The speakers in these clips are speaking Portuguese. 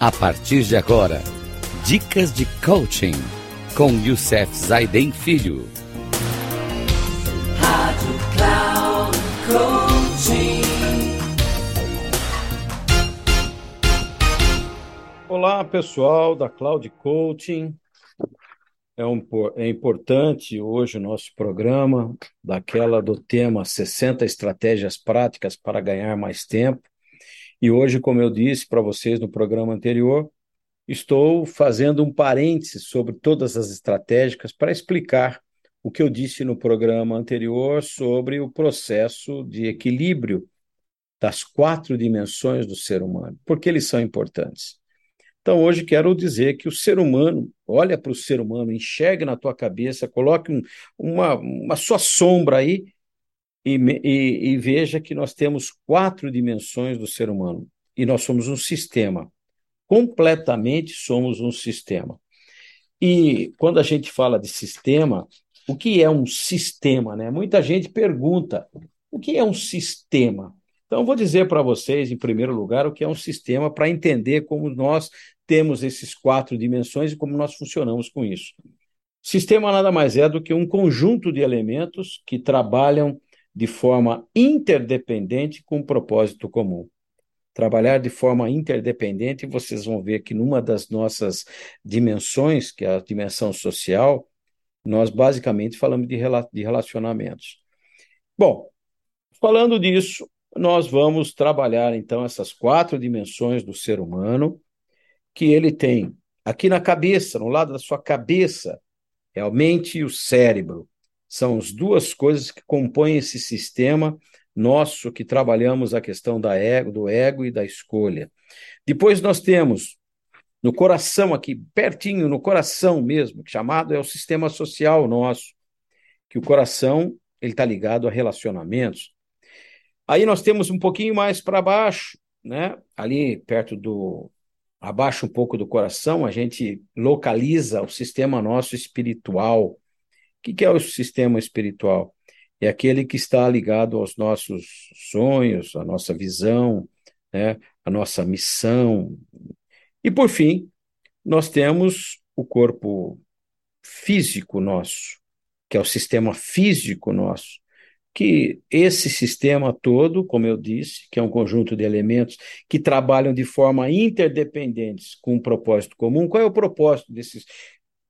A partir de agora, dicas de coaching com Youssef Zaiden Filho. Rádio Cloud Coaching. Olá, pessoal da Cloud Coaching. É, um, é importante hoje o nosso programa, daquela do tema 60 estratégias práticas para ganhar mais tempo. E hoje, como eu disse para vocês no programa anterior, estou fazendo um parêntese sobre todas as estratégicas para explicar o que eu disse no programa anterior sobre o processo de equilíbrio das quatro dimensões do ser humano, porque eles são importantes. Então, hoje quero dizer que o ser humano, olha para o ser humano, enxergue na tua cabeça, coloque um, uma, uma sua sombra aí e, e, e veja que nós temos quatro dimensões do ser humano e nós somos um sistema. Completamente somos um sistema. E quando a gente fala de sistema, o que é um sistema? Né? Muita gente pergunta: o que é um sistema? Então, vou dizer para vocês, em primeiro lugar, o que é um sistema para entender como nós temos esses quatro dimensões e como nós funcionamos com isso. Sistema nada mais é do que um conjunto de elementos que trabalham de forma interdependente com um propósito comum. Trabalhar de forma interdependente, vocês vão ver que numa das nossas dimensões, que é a dimensão social, nós basicamente falamos de, rela de relacionamentos. Bom, falando disso, nós vamos trabalhar então essas quatro dimensões do ser humano que ele tem aqui na cabeça, no lado da sua cabeça, é a mente e o cérebro. São as duas coisas que compõem esse sistema nosso que trabalhamos a questão da ego, do ego e da escolha. Depois nós temos no coração aqui, pertinho, no coração mesmo, chamado é o sistema social nosso, que o coração ele está ligado a relacionamentos. Aí nós temos um pouquinho mais para baixo, né? Ali perto do abaixo um pouco do coração, a gente localiza o sistema nosso espiritual, o que é o sistema espiritual? É aquele que está ligado aos nossos sonhos, à nossa visão, né, à nossa missão. E, por fim, nós temos o corpo físico nosso, que é o sistema físico nosso, que esse sistema todo, como eu disse, que é um conjunto de elementos que trabalham de forma interdependentes com um propósito comum. Qual é o propósito desses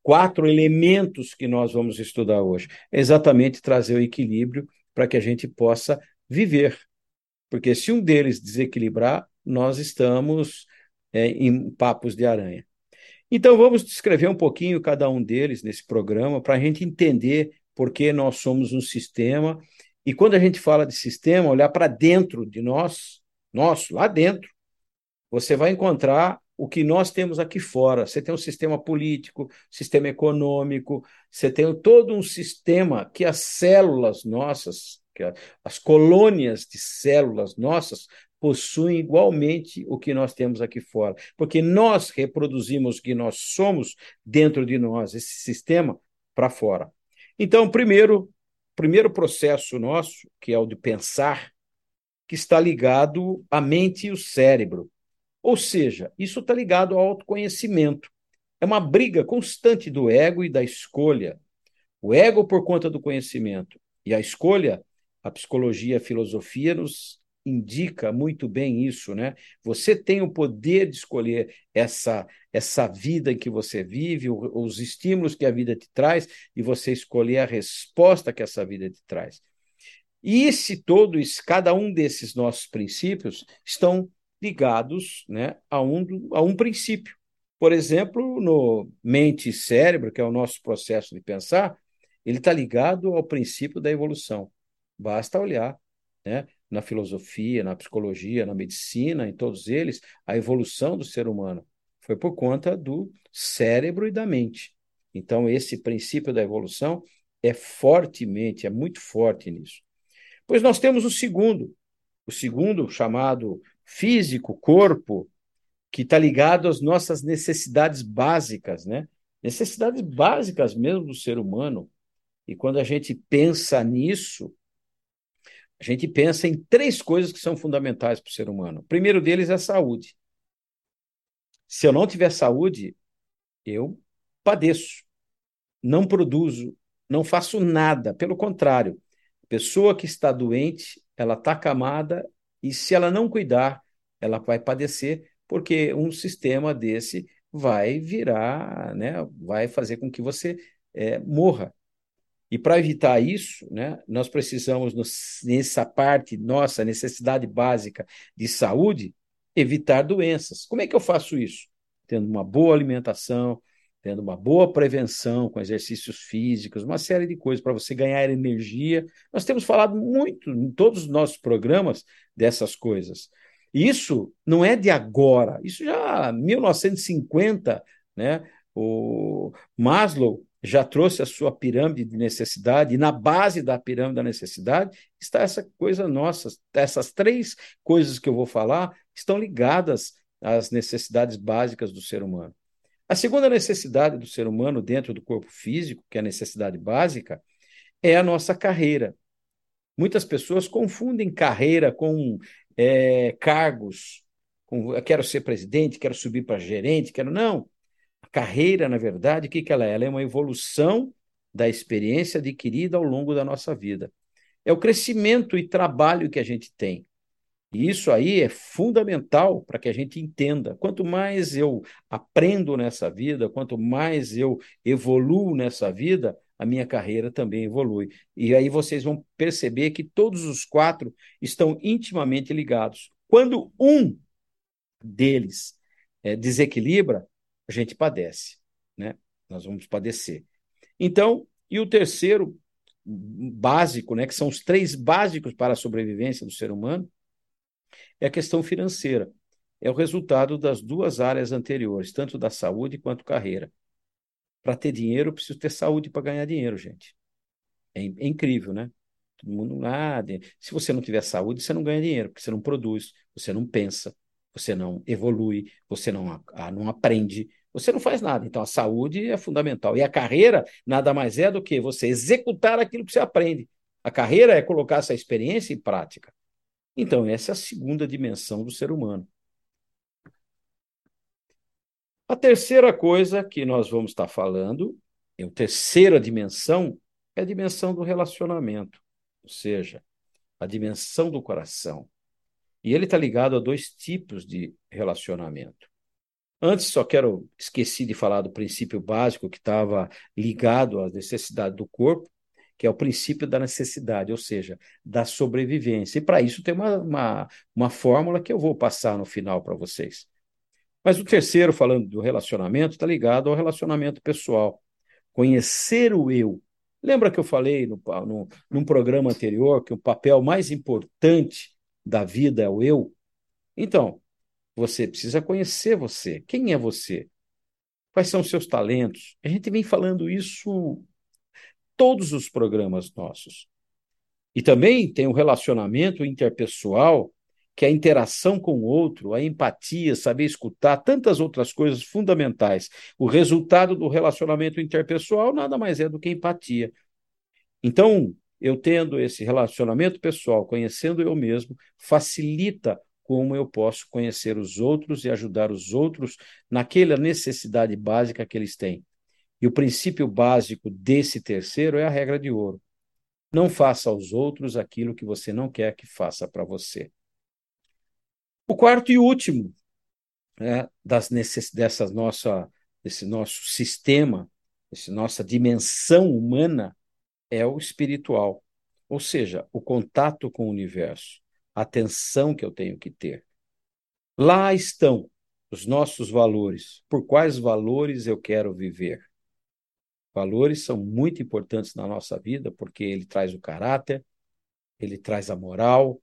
quatro elementos que nós vamos estudar hoje. É exatamente trazer o equilíbrio para que a gente possa viver. Porque se um deles desequilibrar, nós estamos é, em papos de aranha. Então vamos descrever um pouquinho cada um deles nesse programa para a gente entender por que nós somos um sistema. E quando a gente fala de sistema, olhar para dentro de nós, nosso, lá dentro, você vai encontrar o que nós temos aqui fora. Você tem um sistema político, sistema econômico, você tem todo um sistema que as células nossas, que as colônias de células nossas, possuem igualmente o que nós temos aqui fora. Porque nós reproduzimos o que nós somos dentro de nós, esse sistema, para fora. Então, primeiro, primeiro processo nosso, que é o de pensar, que está ligado à mente e o cérebro. Ou seja, isso está ligado ao autoconhecimento. É uma briga constante do ego e da escolha. O ego por conta do conhecimento e a escolha, a psicologia, a filosofia nos indica muito bem isso, né? Você tem o poder de escolher essa essa vida em que você vive, os estímulos que a vida te traz e você escolher a resposta que essa vida te traz. E se todos, cada um desses nossos princípios estão ligados né, a, um, a um princípio. Por exemplo, no mente e cérebro, que é o nosso processo de pensar, ele está ligado ao princípio da evolução. Basta olhar né, na filosofia, na psicologia, na medicina, em todos eles, a evolução do ser humano foi por conta do cérebro e da mente. Então, esse princípio da evolução é fortemente, é muito forte nisso. Pois nós temos o segundo, o segundo chamado físico, corpo, que está ligado às nossas necessidades básicas, né? Necessidades básicas mesmo do ser humano. E quando a gente pensa nisso, a gente pensa em três coisas que são fundamentais para o ser humano. O primeiro deles é a saúde. Se eu não tiver saúde, eu padeço, não produzo, não faço nada. Pelo contrário, pessoa que está doente, ela está camada e se ela não cuidar, ela vai padecer, porque um sistema desse vai virar, né, vai fazer com que você é, morra. E para evitar isso, né, nós precisamos, nessa parte nossa necessidade básica de saúde, evitar doenças. Como é que eu faço isso? Tendo uma boa alimentação, tendo uma boa prevenção com exercícios físicos, uma série de coisas para você ganhar energia. Nós temos falado muito em todos os nossos programas dessas coisas. Isso não é de agora, isso já 1950, né? O Maslow já trouxe a sua pirâmide de necessidade, e na base da pirâmide da necessidade está essa coisa nossa. Essas três coisas que eu vou falar estão ligadas às necessidades básicas do ser humano. A segunda necessidade do ser humano dentro do corpo físico, que é a necessidade básica, é a nossa carreira. Muitas pessoas confundem carreira com é, cargos. Com, quero ser presidente, quero subir para gerente, quero. Não. A carreira, na verdade, o que, que ela é? Ela é uma evolução da experiência adquirida ao longo da nossa vida. É o crescimento e trabalho que a gente tem. E isso aí é fundamental para que a gente entenda. Quanto mais eu aprendo nessa vida, quanto mais eu evoluo nessa vida, a minha carreira também evolui. E aí vocês vão perceber que todos os quatro estão intimamente ligados. Quando um deles é, desequilibra, a gente padece, né? Nós vamos padecer. Então, e o terceiro básico, né, que são os três básicos para a sobrevivência do ser humano, é a questão financeira. É o resultado das duas áreas anteriores, tanto da saúde quanto carreira. Para ter dinheiro, preciso ter saúde para ganhar dinheiro, gente. É, é, incrível, né? Todo mundo, ah, se você não tiver saúde, você não ganha dinheiro, porque você não produz, você não pensa, você não evolui, você não, não aprende, você não faz nada. Então, a saúde é fundamental. E a carreira nada mais é do que você executar aquilo que você aprende. A carreira é colocar essa experiência em prática. Então, essa é a segunda dimensão do ser humano. A terceira coisa que nós vamos estar falando, a terceira dimensão, é a dimensão do relacionamento, ou seja, a dimensão do coração. E ele está ligado a dois tipos de relacionamento. Antes, só quero esqueci de falar do princípio básico que estava ligado à necessidade do corpo, que é o princípio da necessidade, ou seja, da sobrevivência. E para isso tem uma, uma, uma fórmula que eu vou passar no final para vocês. Mas o terceiro, falando do relacionamento, está ligado ao relacionamento pessoal. Conhecer o eu. Lembra que eu falei no, no, num programa anterior que o papel mais importante da vida é o eu? Então, você precisa conhecer você. Quem é você? Quais são os seus talentos? A gente vem falando isso todos os programas nossos. E também tem o relacionamento interpessoal, que é a interação com o outro, a empatia, saber escutar, tantas outras coisas fundamentais. O resultado do relacionamento interpessoal nada mais é do que empatia. Então, eu tendo esse relacionamento pessoal, conhecendo eu mesmo, facilita como eu posso conhecer os outros e ajudar os outros naquela necessidade básica que eles têm. E o princípio básico desse terceiro é a regra de ouro. Não faça aos outros aquilo que você não quer que faça para você. O quarto e último né, das necess... dessa nossa, desse nosso sistema, dessa nossa dimensão humana, é o espiritual. Ou seja, o contato com o universo, a atenção que eu tenho que ter. Lá estão os nossos valores. Por quais valores eu quero viver? Valores são muito importantes na nossa vida porque ele traz o caráter, ele traz a moral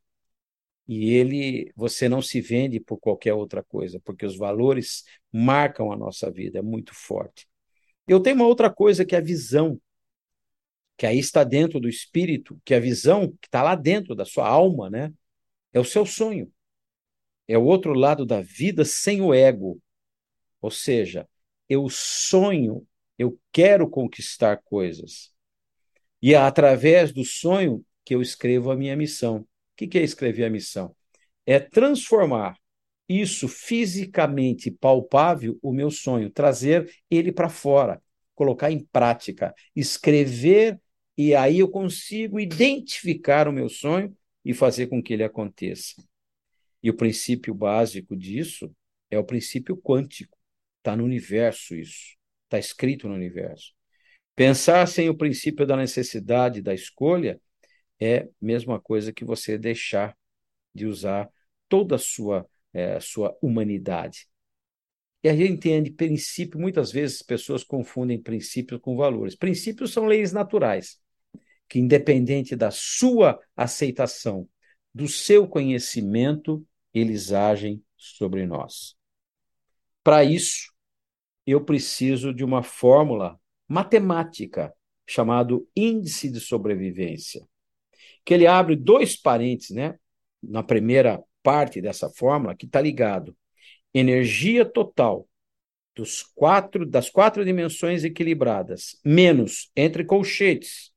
e ele você não se vende por qualquer outra coisa, porque os valores marcam a nossa vida, é muito forte. Eu tenho uma outra coisa que é a visão, que aí está dentro do espírito, que é a visão que está lá dentro da sua alma, né? É o seu sonho. É o outro lado da vida sem o ego. Ou seja, eu sonho eu quero conquistar coisas. E é através do sonho que eu escrevo a minha missão. O que é escrever a missão? É transformar isso fisicamente palpável, o meu sonho, trazer ele para fora, colocar em prática, escrever, e aí eu consigo identificar o meu sonho e fazer com que ele aconteça. E o princípio básico disso é o princípio quântico. Está no universo isso, está escrito no universo. Pensar sem o princípio da necessidade da escolha é a mesma coisa que você deixar de usar toda a sua, é, sua humanidade. E a gente entende princípio, muitas vezes as pessoas confundem princípios com valores. Princípios são leis naturais, que independente da sua aceitação, do seu conhecimento, eles agem sobre nós. Para isso, eu preciso de uma fórmula matemática chamado índice de sobrevivência, que ele abre dois parênteses, né? Na primeira parte dessa fórmula que está ligado energia total dos quatro das quatro dimensões equilibradas menos entre colchetes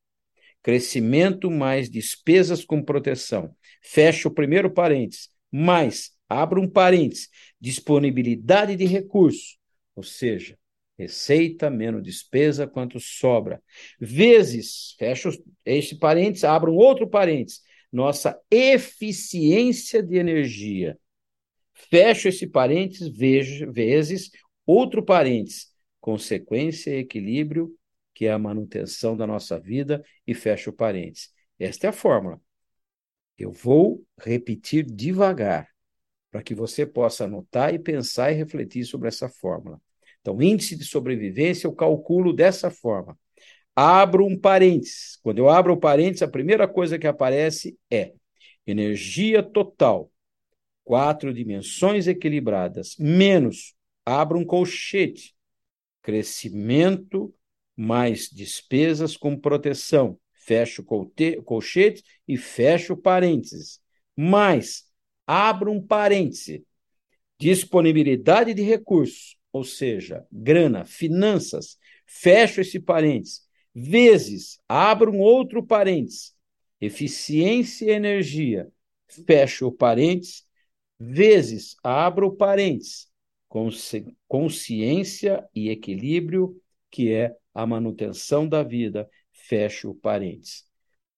crescimento mais despesas com proteção fecha o primeiro parênteses mais abra um parênteses disponibilidade de recursos ou seja receita menos despesa quanto sobra vezes fecha este parênteses abra um outro parênteses nossa eficiência de energia. Fecho esse parênteses, vejo, vezes, outro parênteses, consequência e equilíbrio, que é a manutenção da nossa vida, e fecho o parênteses. Esta é a fórmula. Eu vou repetir devagar, para que você possa anotar e pensar e refletir sobre essa fórmula. Então, índice de sobrevivência eu calculo dessa forma abro um parênteses. Quando eu abro o parênteses, a primeira coisa que aparece é energia total, quatro dimensões equilibradas, menos, abro um colchete, crescimento mais despesas com proteção. Fecho o colchete e fecho parênteses. Mais, abro um parêntese, disponibilidade de recursos, ou seja, grana, finanças, fecho esse parênteses vezes, abro um outro parênteses, eficiência e energia, fecho o parênteses, vezes, abro o parênteses, consci consciência e equilíbrio, que é a manutenção da vida, fecho o parênteses.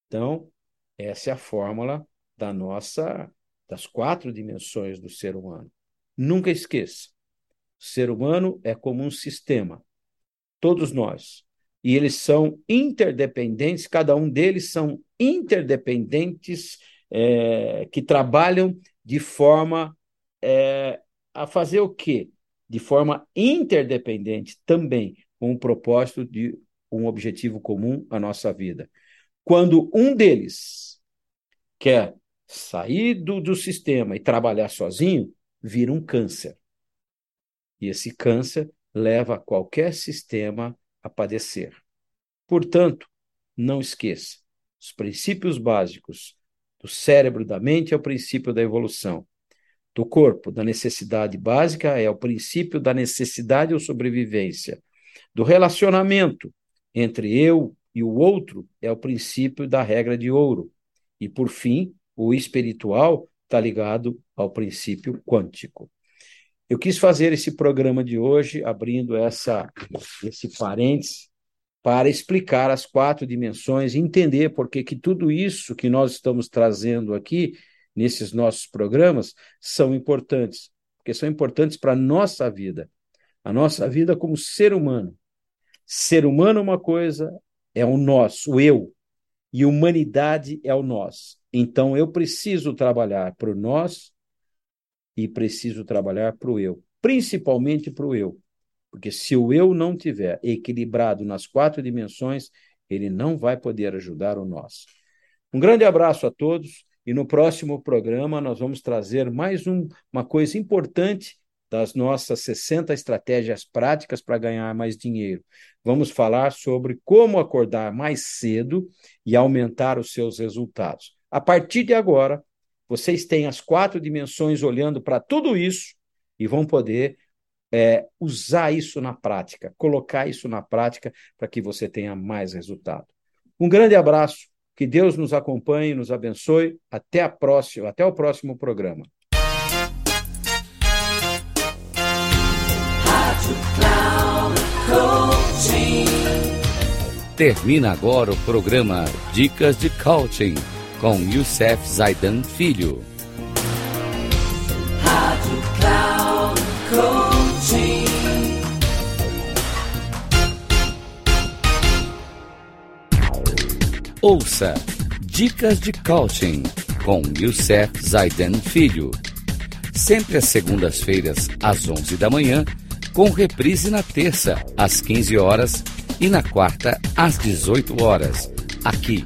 Então, essa é a fórmula da nossa das quatro dimensões do ser humano. Nunca esqueça, o ser humano é como um sistema. Todos nós e eles são interdependentes, cada um deles são interdependentes é, que trabalham de forma é, a fazer o quê? De forma interdependente também, com o propósito de um objetivo comum à nossa vida. Quando um deles quer sair do, do sistema e trabalhar sozinho, vira um câncer. E esse câncer leva qualquer sistema a padecer. Portanto, não esqueça: os princípios básicos do cérebro da mente é o princípio da evolução. Do corpo, da necessidade básica, é o princípio da necessidade ou sobrevivência. Do relacionamento entre eu e o outro, é o princípio da regra de ouro. E, por fim, o espiritual está ligado ao princípio quântico. Eu quis fazer esse programa de hoje abrindo essa, esse parênteses para explicar as quatro dimensões entender por que tudo isso que nós estamos trazendo aqui nesses nossos programas são importantes, porque são importantes para a nossa vida, a nossa vida como ser humano. Ser humano é uma coisa, é o nosso, o eu, e humanidade é o nós. Então eu preciso trabalhar para o nós e preciso trabalhar para o eu, principalmente para o eu. Porque se o eu não tiver equilibrado nas quatro dimensões, ele não vai poder ajudar o nós. Um grande abraço a todos e no próximo programa nós vamos trazer mais um, uma coisa importante das nossas 60 estratégias práticas para ganhar mais dinheiro. Vamos falar sobre como acordar mais cedo e aumentar os seus resultados. A partir de agora, vocês têm as quatro dimensões olhando para tudo isso e vão poder é, usar isso na prática, colocar isso na prática para que você tenha mais resultado. Um grande abraço, que Deus nos acompanhe, nos abençoe. Até a próxima, até o próximo programa. Termina agora o programa Dicas de Coaching com Youssef Zaidan Filho. Rádio Cloud Coaching. Ouça Dicas de Coaching com Youssef Zaidan Filho. Sempre às segundas-feiras, às 11 da manhã, com reprise na terça, às 15 horas e na quarta, às 18 horas, aqui